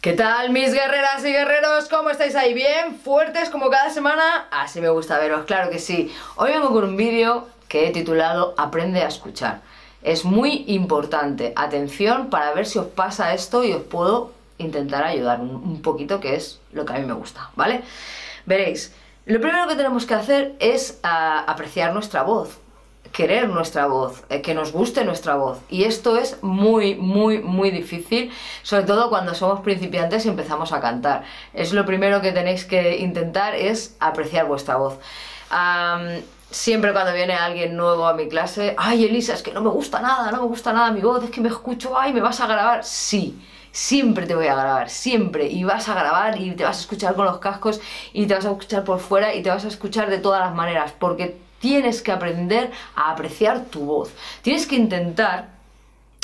¿Qué tal mis guerreras y guerreros? ¿Cómo estáis ahí? ¿Bien? ¿Fuertes como cada semana? Así me gusta veros, claro que sí. Hoy vengo con un vídeo que he titulado Aprende a escuchar. Es muy importante, atención para ver si os pasa esto y os puedo intentar ayudar un, poquito, que es lo que a mí me gusta, ¿vale? Veréis, lo primero que tenemos que hacer es ah, apreciar nuestra voz, querer nuestra voz, eh, que nos guste nuestra voz. Y esto es muy, muy, muy difícil, sobre todo cuando somos principiantes y empezamos a cantar. Es lo primero que tenéis que intentar, es apreciar vuestra voz. siempre cuando viene alguien nuevo a mi clase, ay Elisa, es que no me gusta nada, no me gusta nada mi voz, es que me escucho, ay, me vas a grabar. Sí, siempre te voy a grabar, siempre. Y vas a grabar y te vas a escuchar con los cascos y te vas a escuchar por fuera y te vas a escuchar de todas las maneras, porque tienes que aprender a apreciar tu voz. Tienes que intentar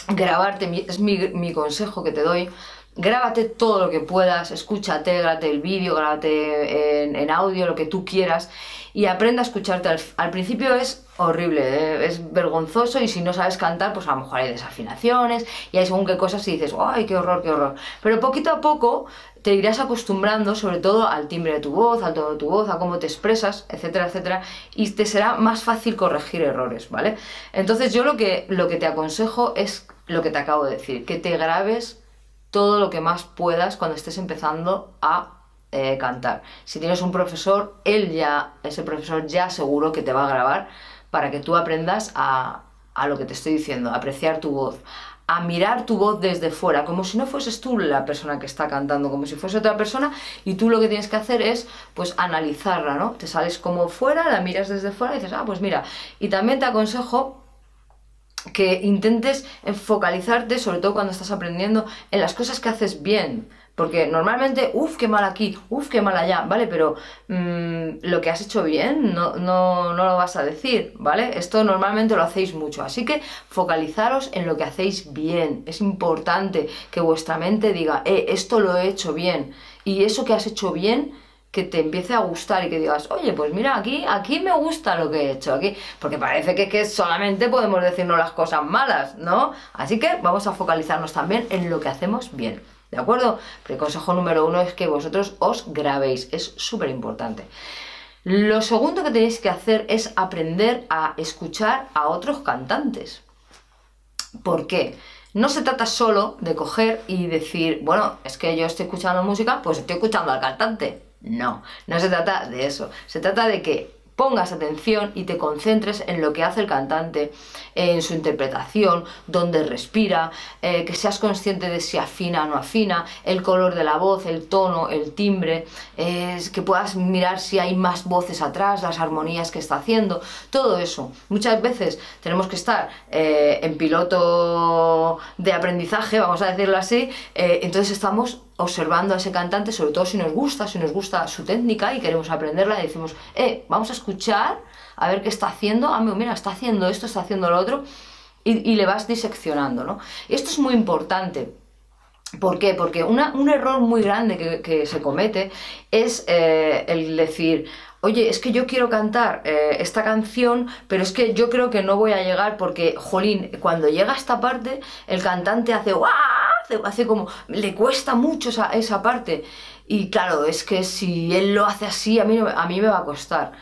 grabarte, es mi, consejo que te doy, grábate todo lo que puedas, escúchate, grábate el vídeo, grábate en, audio, lo que tú quieras y aprenda a escucharte. Al, principio es horrible, ¿eh? es vergonzoso y si no sabes cantar, pues a lo mejor hay desafinaciones y hay según qué cosas y dices, ¡ay, qué horror, qué horror! Pero poquito a poco te irás acostumbrando sobre todo al timbre de tu voz, al tono de tu voz, a cómo te expresas, etcétera, etcétera, y te será más fácil corregir errores, ¿vale? Entonces yo lo que, lo que te aconsejo es lo que te acabo de decir, que te grabes todo lo que más puedas cuando estés empezando a eh, cantar. Si tienes un profesor, él ya, ese profesor ya seguro que te va a grabar para que tú aprendas a, a lo que te estoy diciendo, a apreciar tu voz, a mirar tu voz desde fuera, como si no fueses tú la persona que está cantando, como si fuese otra persona, y tú lo que tienes que hacer es, pues, analizarla, ¿no? Te sales como fuera, la miras desde fuera y dices, ah, pues mira, y también te aconsejo que intentes focalizarte, sobre todo cuando estás aprendiendo, en las cosas que haces bien, porque normalmente, uff, qué mal aquí, uff, qué mal allá, ¿vale? Pero mm, lo que has hecho bien no, no, no, lo vas a decir, ¿vale? Esto normalmente lo hacéis mucho. Así que focalizaros en lo que hacéis bien. Es importante que vuestra mente diga, eh, esto lo he hecho bien. Y eso que has hecho bien que te empiece a gustar y que digas, oye, pues mira, aquí, aquí me gusta lo que he hecho, aquí, porque parece que, que solamente podemos decirnos las cosas malas, ¿no? Así que vamos a focalizarnos también en lo que hacemos bien. ¿De acuerdo? Pero el consejo número uno es que vosotros os grabéis, es súper importante. Lo segundo que tenéis que hacer es aprender a escuchar a otros cantantes. ¿Por qué? No se trata solo de coger y decir, bueno, es que yo estoy escuchando música, pues estoy escuchando al cantante. No, no se trata de eso. Se trata de que pongas atención y te concentres en lo que hace el cantante, en su interpretación, dónde respira, eh, que seas consciente de si afina o no afina, el color de la voz, el tono, el timbre, que puedas mirar si hay más voces atrás, las armonías que está haciendo, todo eso. Muchas veces tenemos que estar eh, en piloto de aprendizaje, vamos a decirlo así, eh, entonces estamos observando a ese cantante, sobre todo si nos gusta, si nos gusta su técnica y queremos aprenderla, y decimos, eh, vamos a escuchar, a ver qué está haciendo, ah, mira, está haciendo esto, está haciendo lo otro, y, le vas diseccionando, ¿no? Esto es muy importante. ¿Por qué? Porque un error muy grande que, se comete es eh, el decir, oye, es que yo quiero cantar eh, esta canción, pero es que yo creo que no voy a llegar porque, jolín, cuando llega esta parte, el cantante hace ¡guau! hace, como, le cuesta mucho esa, esa, parte. Y claro, es que si él lo hace así, a mí, a mí me va a costar.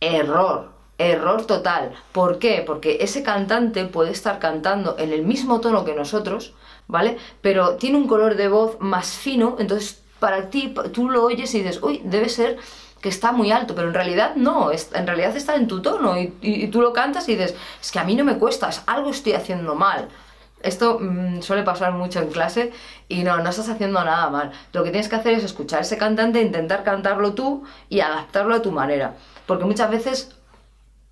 Error, error total. ¿Por qué? Porque ese cantante puede estar cantando en el mismo tono que nosotros, ¿vale? Pero tiene un color de voz más fino, entonces para ti, tú lo oyes y dices, uy, debe ser que está muy alto, pero en realidad no, en realidad está en tu tono y, tú lo cantas y dices, es que a mí no me cuesta, algo estoy haciendo mal. Esto mm, suele pasar mucho en clase y no, no estás haciendo nada mal. Lo que tienes que hacer es escuchar a ese cantante, intentar cantarlo tú y adaptarlo a tu manera. Porque muchas veces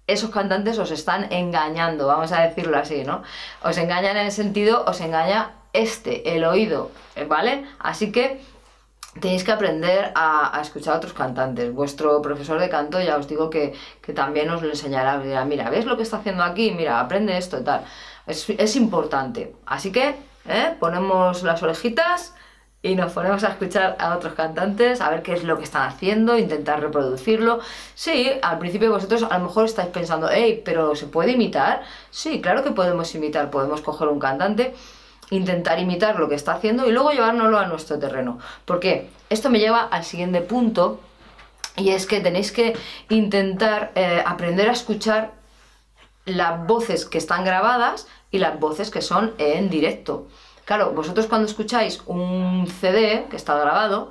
esos cantantes os están engañando, vamos a decirlo así, ¿no? Os engañan en el sentido, os engaña este, el oído, ¿vale? Así que tenéis que aprender a, escuchar a otros cantantes. Vuestro profesor de canto ya os digo que, también os lo enseñará. Dirá, mira, ¿ves lo que está haciendo aquí? Mira, aprende esto y tal. Es, importante. Así que ¿eh? ponemos las orejitas y nos ponemos a escuchar a otros cantantes, a ver qué es lo que están haciendo, intentar reproducirlo. Sí, al principio vosotros a lo mejor estáis pensando, hey, pero ¿se puede imitar? Sí, claro que podemos imitar, podemos coger un cantante intentar imitar lo que está haciendo y luego llevárnoslo a nuestro terreno. Porque esto me lleva al siguiente punto y es que tenéis que intentar eh, aprender a escuchar las voces que están grabadas y las voces que son en directo. Claro, vosotros cuando escucháis un CD que está grabado,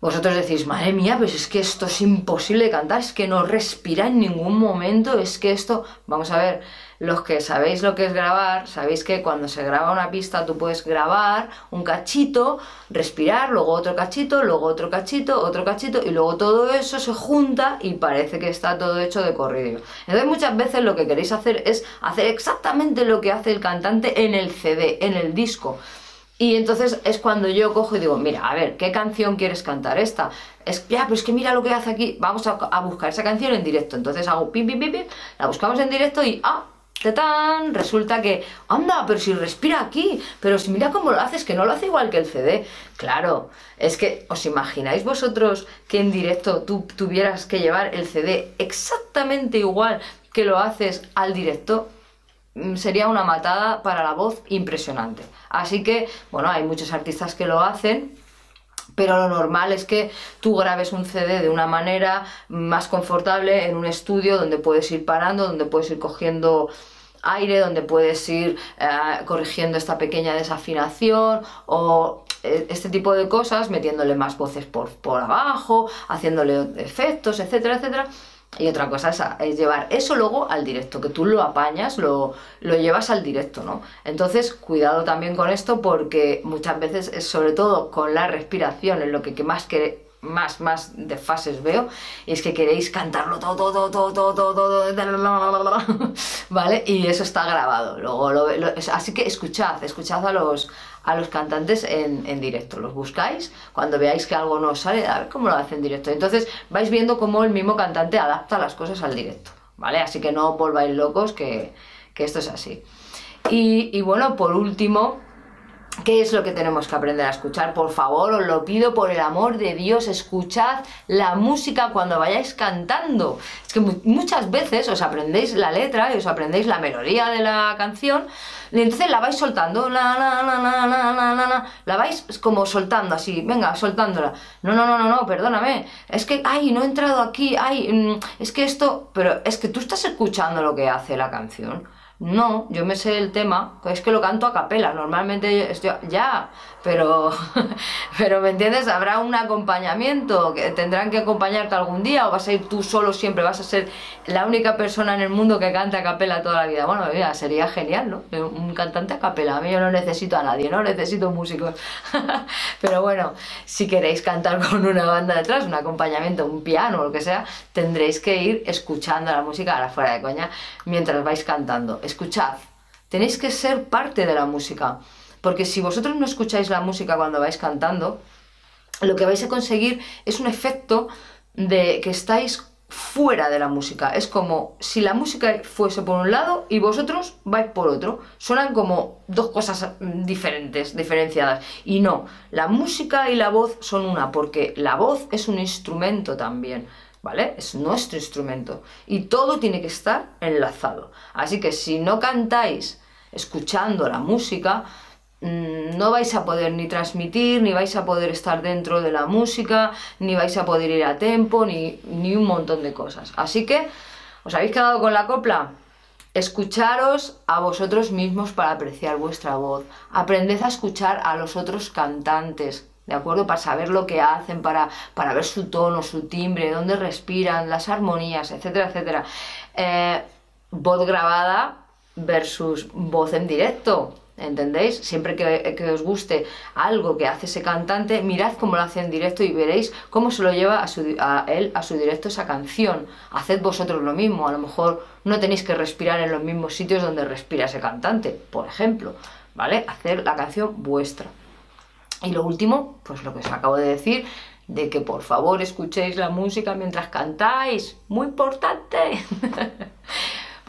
vosotros decís, madre mía, pues es que esto es imposible de cantar, es que no respira en ningún momento, es que esto, vamos a ver, los que sabéis lo que es grabar, sabéis que cuando se graba una pista tú puedes grabar un cachito, respirar, luego otro cachito, luego otro cachito, otro cachito y luego todo eso se junta y parece que está todo hecho de corrido. Entonces muchas veces lo que queréis hacer es hacer exactamente lo que hace el cantante en el CD, en el disco. Y entonces es cuando yo cojo y digo, mira, a ver, ¿qué canción quieres cantar? Esta. Es, ya, pero es que mira lo que hace aquí. Vamos a, buscar esa canción en directo. Entonces hago pim, pim, pim, pim, la buscamos en directo y, ah, ¡Tatán! Resulta que, anda, pero si respira aquí, pero si mira cómo lo haces, que no lo hace igual que el CD. Claro, es que os imagináis vosotros que en directo tú tuvieras que llevar el CD exactamente igual que lo haces al directo. Mm, sería una matada para la voz impresionante. Así que, bueno, hay muchos artistas que lo hacen, pero lo normal es que tú grabes un CD de una manera más confortable en un estudio donde puedes ir parando, donde puedes ir cogiendo aire, donde puedes ir eh, corrigiendo esta pequeña desafinación o eh, este tipo de cosas, metiéndole más voces por, por abajo, haciéndole efectos, etcétera, etcétera. Y otra cosa es, llevar eso luego al directo, que tú lo apañas, lo, lo, llevas al directo, ¿no? Entonces, cuidado también con esto porque muchas veces, sobre todo con la respiración, en lo que, más que más, más de fases veo, y es que queréis cantarlo todo, todo, todo, todo, todo, ¿vale? Y eso está grabado. Luego lo, así que escuchad, escuchad a los, a los cantantes en, directo. Los buscáis, cuando veáis que algo no sale, a ver cómo lo hace en directo. Entonces vais viendo cómo el mismo cantante adapta las cosas al directo, ¿vale? Así que no volváis locos que, esto es así. Y, y bueno, por último, ¿Qué es lo que tenemos que aprender a escuchar? Por favor, os lo pido por el amor de Dios, escuchad la música cuando vayáis cantando. Es que muchas veces os aprendéis la letra y os aprendéis la melodía de la canción y entonces la vais soltando, la, la, la, la vais como soltando así, venga, soltándola. No, no, no, no, no, perdóname. Es que, ay, no he entrado aquí, ay, es que esto, pero es que tú estás escuchando lo que hace la canción. No, yo me sé el tema, pues es que lo canto a capela, normalmente estoy, ya, pero, pero ¿me entiendes? Habrá un acompañamiento, tendrán que acompañarte algún día o vas a ir tú solo siempre, vas a ser la única persona en el mundo que canta a capela toda la vida. Bueno, mira, sería genial, ¿no? Un cantante a capela, a mí yo no necesito a nadie, no necesito músicos. pero bueno, si queréis cantar con una banda detrás, un acompañamiento, un piano o lo que sea, tendréis que ir escuchando la música, ahora fuera de coña, mientras vais cantando escuchad, tenéis que ser parte de la música, porque si vosotros no escucháis la música cuando vais cantando, lo que vais a conseguir es un efecto de que estáis fuera de la música. Es como si la música fuese por un lado y vosotros vais por otro. Suenan como dos cosas diferentes, diferenciadas. Y no, la música y la voz son una, porque la voz es un instrumento también. ¿Vale? Es nuestro instrumento y todo tiene que estar enlazado. Así que si no cantáis escuchando la música, mm, no vais a poder ni transmitir, ni vais a poder estar dentro de la música, ni vais a poder ir a tempo, ni, ni un montón de cosas. Así que, ¿os habéis quedado con la copla? Escucharos a vosotros mismos para apreciar vuestra voz. Aprended a escuchar a los otros cantantes. ¿De acuerdo? Para saber lo que hacen, para, para ver su tono, su timbre, dónde respiran, las armonías, etcétera, etcétera. Eh, voz grabada versus voz en directo. ¿entendéis? Siempre que, os guste algo que hace ese cantante, mirad cómo lo hace en directo y veréis cómo se lo lleva a, su, a él a su directo esa canción. Haced vosotros lo mismo, a lo mejor no tenéis que respirar en los mismos sitios donde respira ese cantante, por ejemplo, ¿vale? Hacer la canción vuestra. Y lo último, pues lo que os acabo de decir, de que por favor escuchéis la música mientras cantáis. Muy importante.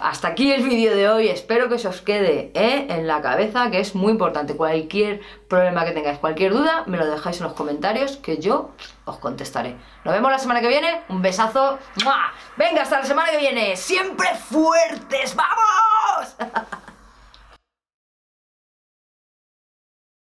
Hasta aquí el vídeo de hoy, espero que se os quede ¿eh? en la cabeza, que es muy importante. Cualquier problema que tengáis, cualquier duda, me lo dejáis en los comentarios, que yo os contestaré. Nos vemos la semana que viene, un besazo. Venga, hasta la semana que viene, siempre fuertes, ¡vamos!